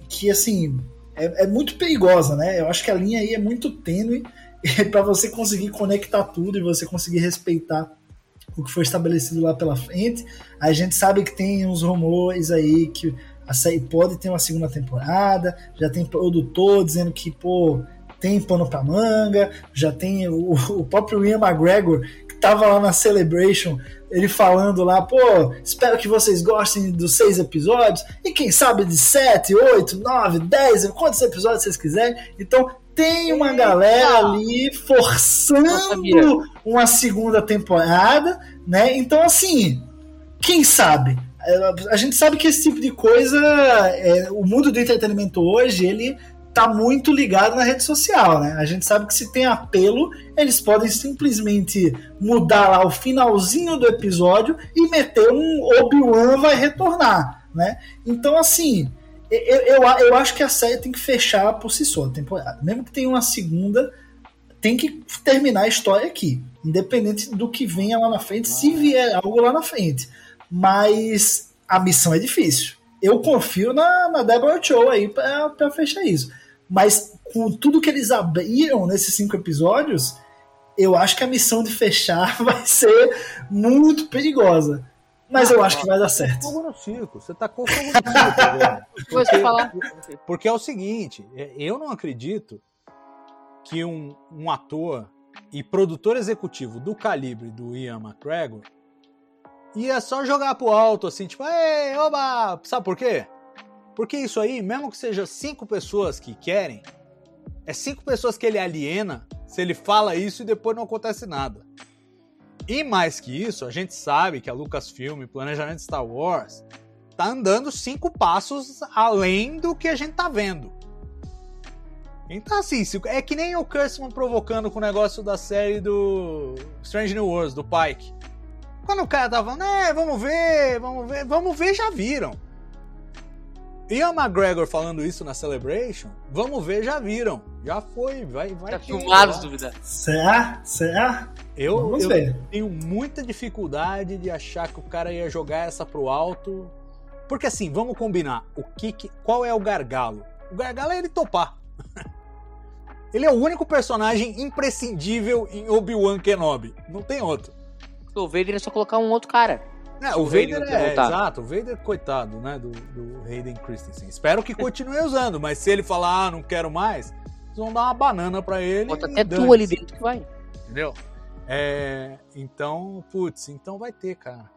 que assim, é, é muito perigosa, né? Eu acho que a linha aí é muito tênue para você conseguir conectar tudo e você conseguir respeitar o que foi estabelecido lá pela frente. A gente sabe que tem uns rumores aí que a série pode ter uma segunda temporada, já tem produtor dizendo que, pô, tem pano pra manga, já tem o, o próprio Ian McGregor, tava lá na Celebration, ele falando lá, pô, espero que vocês gostem dos seis episódios, e quem sabe de sete, oito, nove, dez, quantos episódios vocês quiserem. Então tem uma galera ali forçando uma segunda temporada, né? Então, assim, quem sabe? A gente sabe que esse tipo de coisa, é, o mundo do entretenimento hoje, ele tá muito ligado na rede social, né? A gente sabe que se tem apelo, eles podem simplesmente mudar lá o finalzinho do episódio e meter um Obi-Wan vai retornar, né? Então, assim, eu, eu, eu acho que a série tem que fechar por si só a temporada. Mesmo que tenha uma segunda, tem que terminar a história aqui. Independente do que venha lá na frente, se vier algo lá na frente. Mas a missão é difícil. Eu confio na, na Deborah Chow aí para fechar isso. Mas com tudo que eles abriram nesses cinco episódios, eu acho que a missão de fechar vai ser muito perigosa. Mas eu acho que vai dar certo. Fogo no circo. Você tá com fogo no circo, velho. Porque, porque é o seguinte, é, eu não acredito que um, um ator e produtor executivo do calibre do Ian McGregor ia só jogar pro alto, assim, tipo, ei, oba! Sabe por quê? Porque isso aí, mesmo que seja cinco pessoas que querem, é cinco pessoas que ele aliena se ele fala isso e depois não acontece nada. E mais que isso, a gente sabe que a Lucasfilm, planejamento Star Wars, tá andando cinco passos além do que a gente tá vendo. Então, assim, é que nem o Kurtzman provocando com o negócio da série do Strange New Worlds, do Pike. Quando o cara tava falando, é, vamos ver, vamos ver, vamos ver, já viram. Ian McGregor falando isso na Celebration, vamos ver, já viram. Já foi, vai, vai. Tá filmado, dúvida. Será? Será? Eu, Vamos eu ver. tenho muita dificuldade de achar que o cara ia jogar essa pro alto. Porque assim, vamos combinar. O que, que qual é o gargalo? O gargalo é ele topar. ele é o único personagem imprescindível em Obi-Wan Kenobi. Não tem outro. O Vader é só colocar um outro cara. É, o o Vader Vader é, voltar. exato, o Vader, coitado, né, do, do Hayden Christensen. Espero que continue usando, mas se ele falar, ah, não quero mais, eles vão dar uma banana pra ele. Bota até tu ali dentro que vai. Entendeu? É, então, putz, então vai ter, cara.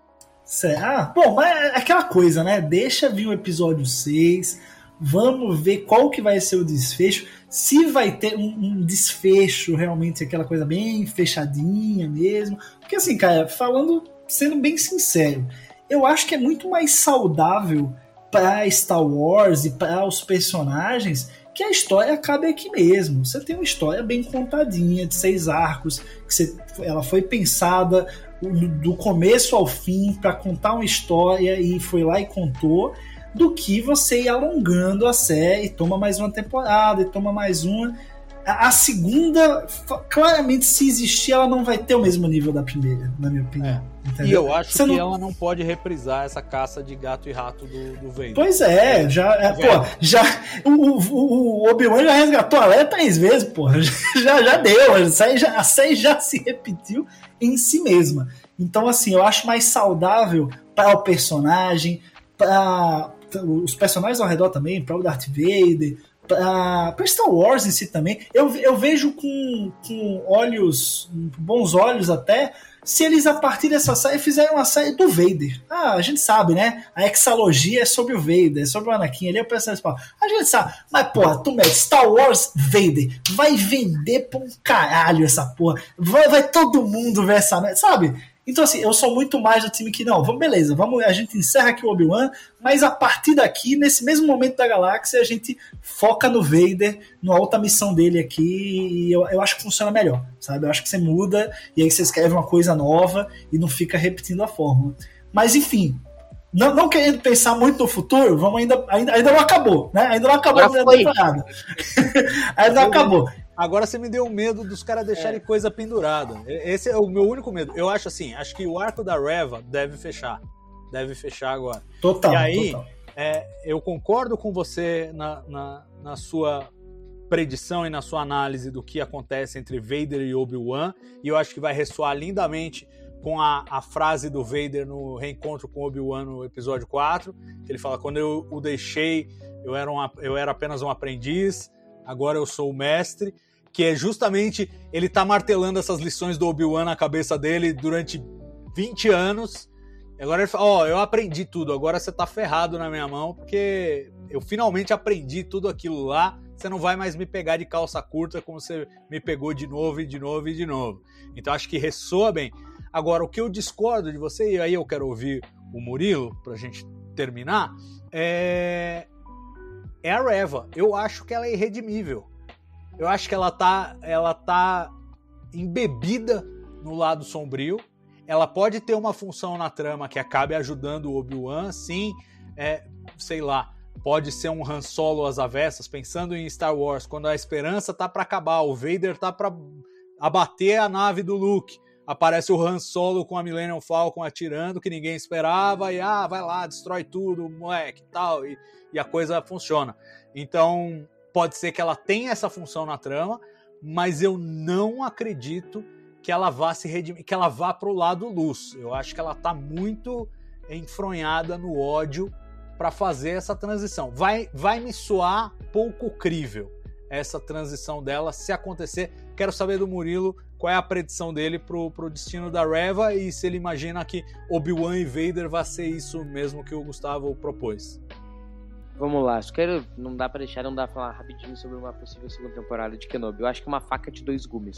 Será? Bom, mas é aquela coisa, né? Deixa vir o episódio 6. Vamos ver qual que vai ser o desfecho. Se vai ter um, um desfecho realmente, aquela coisa bem fechadinha mesmo. Porque assim, cara, falando, sendo bem sincero, eu acho que é muito mais saudável para Star Wars e para os personagens que a história acabe aqui mesmo. Você tem uma história bem contadinha, de seis arcos, que você, ela foi pensada do começo ao fim para contar uma história e foi lá e contou, do que você ir alongando a série, toma mais uma temporada e toma mais uma. A a segunda, claramente, se existir, ela não vai ter o mesmo nível da primeira, na minha opinião. E entendeu? eu acho Você que não- ela não pode reprisar essa caça de gato e rato do, do Vader. Pois é, já, é, pô, já o, o, o Obi-Wan já resgatou a Leia três vezes, pô, já, já deu, a série já, a série já se repetiu em si mesma. Então, assim, eu acho mais saudável para o personagem, para os personagens ao redor também, para o Darth Vader, para Star Wars em si também. Eu, eu vejo com, com olhos, bons olhos até, se eles a partir dessa série fizerem uma série do Vader. Ah, a gente sabe, né? A exalogia é sobre o Vader, é sobre o Anakin, ele é o personagem principal. A gente sabe. Mas, porra, tu mete Star Wars Vader, vai vender pra um caralho essa porra. Vai, vai todo mundo ver essa merda, sabe? Então, assim, eu sou muito mais do time que, não, vamos, beleza, vamos, a gente encerra aqui o Obi-Wan, mas a partir daqui, nesse mesmo momento da galáxia, a gente foca no Vader, numa outra missão dele aqui, e eu, eu acho que funciona melhor, sabe? Eu acho que você muda, e aí você escreve uma coisa nova, e não fica repetindo a fórmula. Mas, enfim, não, não querendo pensar muito no futuro, vamos ainda, ainda, ainda não acabou, né? Ainda não acabou Agora a temporada. ainda não acabou. Agora você me deu medo dos caras deixarem coisa pendurada. Esse é o meu único medo. Eu acho assim, acho que o arco da Reva deve fechar. Deve fechar agora. Total, e aí, total. é, eu concordo com você na, na, na sua predição e na sua análise do que acontece entre Vader e Obi-Wan, e eu acho que vai ressoar lindamente com a, a frase do Vader no reencontro com Obi-Wan no episódio 4, que ele fala: Quando eu o deixei, eu era, um, eu era apenas um aprendiz, agora eu sou o mestre. Que é justamente ele tá martelando essas lições do Obi-Wan na cabeça dele durante 20 anos. Agora ele fala: Ó, oh, eu aprendi tudo, agora você tá ferrado na minha mão, porque eu finalmente aprendi tudo aquilo lá. Você não vai mais me pegar de calça curta como você me pegou de novo e de novo e de novo. Então acho que ressoa bem. Agora, o que eu discordo de você, e aí eu quero ouvir o Murilo, para a gente terminar, é... é a Reva. Eu acho que ela é irredimível. Eu acho que ela tá, ela tá embebida no lado sombrio. Ela pode ter uma função na trama que acabe ajudando o Obi-Wan, sim, é, sei lá, pode ser um Han Solo às avessas, pensando em Star Wars, quando a esperança tá para acabar, o Vader tá para abater a nave do Luke aparece o Han Solo com a Millennium Falcon atirando, que ninguém esperava, e ah, vai lá, destrói tudo, moleque, tal, e, e a coisa funciona. Então, pode ser que ela tenha essa função na trama, mas eu não acredito que ela vá se redimir, que ela vá pro lado luz. Eu acho que ela tá muito enfronhada no ódio para fazer essa transição. Vai, vai me soar pouco crível essa transição dela se acontecer. Quero saber do Murilo qual é a predição dele pro, pro destino da Reva e se ele imagina que Obi-Wan e Vader vai ser isso mesmo que o Gustavo propôs. Vamos lá, só quero, não dá para deixar, não dá pra falar rapidinho sobre uma possível segunda temporada de Kenobi. Eu acho que é uma faca de dois gumes.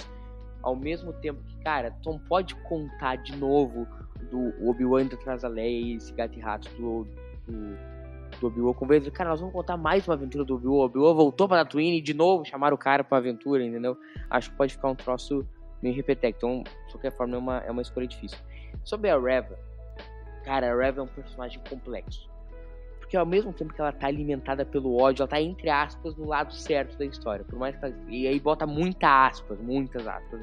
Ao mesmo tempo que, cara, não pode contar de novo do Obi-Wan indo atrás da Leia e esse gato e rato do, do, do Obi-Wan Vader. Cara, nós vamos contar mais uma aventura do Obi-Wan. Obi-Wan voltou pra Tatooine e de novo chamaram o cara pra aventura, entendeu? Acho que pode ficar um troço me repetir. Então, de qualquer forma, é uma, é uma escolha difícil. Sobre a Reva, cara, a Reva é um personagem complexo. Porque ao mesmo tempo que ela tá alimentada pelo ódio, ela tá, entre aspas, no lado certo da história. Por mais que ela, E aí bota muita aspas, muitas aspas,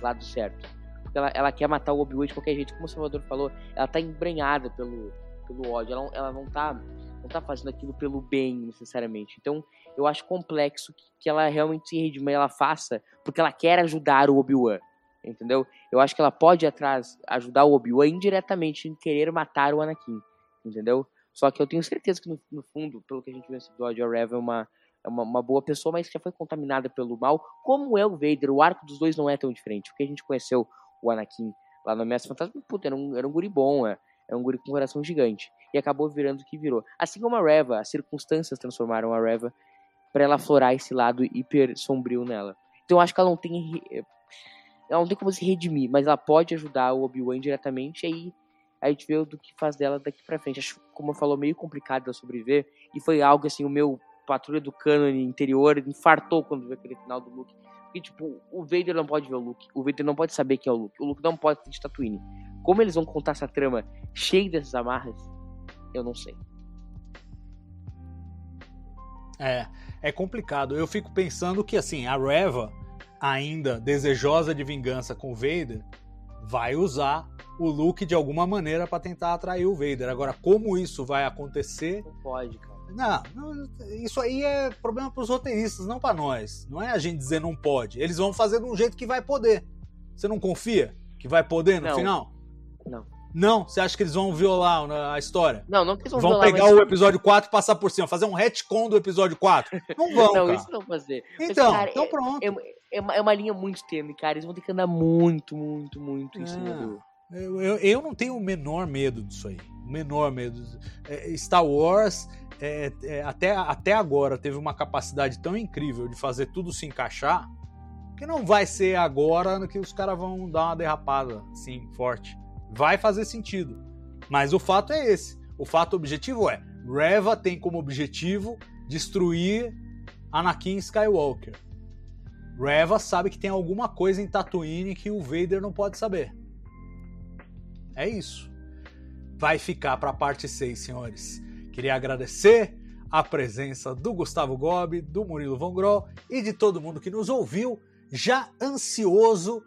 lado certo. Porque ela, ela quer matar o Obi-Wan de qualquer jeito. Como o Salvador falou, ela tá embrenhada pelo, pelo ódio. Ela, ela não tá não tá fazendo aquilo pelo bem necessariamente. Então, eu acho complexo que, que ela realmente se redima ela faça porque ela quer ajudar o Obi-Wan, entendeu? Eu acho que ela pode atrás ajudar o Obi-Wan indiretamente em querer matar o Anakin, entendeu? Só que eu tenho certeza que no, no fundo, pelo que a gente viu nesse episódio, a Rev é uma, é uma, uma, boa pessoa, mas que já foi contaminada pelo mal, como é o Vader. O arco dos dois não é tão diferente, porque a gente conheceu o Anakin lá no Mestre Fantasma, puta, era um, era um guri bom, é, era um guri com um coração gigante, e acabou virando o que virou. Assim como a Reva, as circunstâncias transformaram a Reva para ela florar esse lado hiper sombrio nela. Então eu acho que ela não tem ela não tem como se redimir, mas ela pode ajudar o Obi-Wan diretamente e aí a gente vê do que faz dela daqui para frente. Acho, como eu falou, meio complicado ela sobreviver e foi algo assim, o meu patrulha do cânone interior infartou quando viu aquele final do Luke. Porque, tipo, o Vader não pode ver o Luke, o Vader não pode saber quem é o Luke, o Luke não pode ter de Tatooine. Como eles vão contar essa trama cheia dessas amarras, eu não sei. É, é complicado. Eu fico pensando que assim, a Reva, ainda desejosa de vingança com o Vader, vai usar o Luke de alguma maneira para tentar atrair o Vader. Agora, como isso vai acontecer? Não pode, cara. Não, não isso aí é problema para os roteiristas, não para nós. Não é a gente dizer não pode. Eles vão fazer de um jeito que vai poder. Você não confia que vai poder no não. final? Não. Não? Você acha que eles vão violar a história? Não, não que eles vão, vão violar, pegar mas... o episódio 4 e passar por cima, fazer um retcon do episódio 4. Não vão, Não, cara. isso não fazer. Então, mas, cara, então é, pronto. É, é, uma, é uma linha muito tênue, cara. Eles vão ter que andar muito, muito, muito em É. cima do... Eu, eu, eu não tenho o menor medo disso aí. O menor medo. É, Star Wars, é, é, até, até agora, teve uma capacidade tão incrível de fazer tudo se encaixar que não vai ser agora que os caras vão dar uma derrapada assim, forte. Vai fazer sentido. Mas o fato é esse. O fato objetivo é: Reva tem como objetivo destruir Anakin Skywalker. Reva sabe que tem alguma coisa em Tatooine que o Vader não pode saber. É isso. Vai ficar para a parte 6, senhores. Queria agradecer a presença do Gustavo Gobi, do Murilo Vongrol e de todo mundo que nos ouviu, já ansioso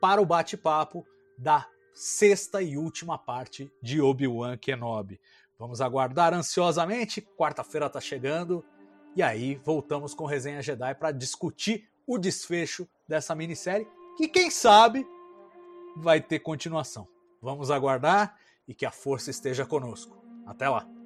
para o bate-papo da sexta e última parte de Obi-Wan Kenobi. Vamos aguardar ansiosamente, quarta-feira está chegando, e aí voltamos com Resenha Jedi para discutir o desfecho dessa minissérie, que quem sabe vai ter continuação. Vamos aguardar e que a força esteja conosco. Até lá!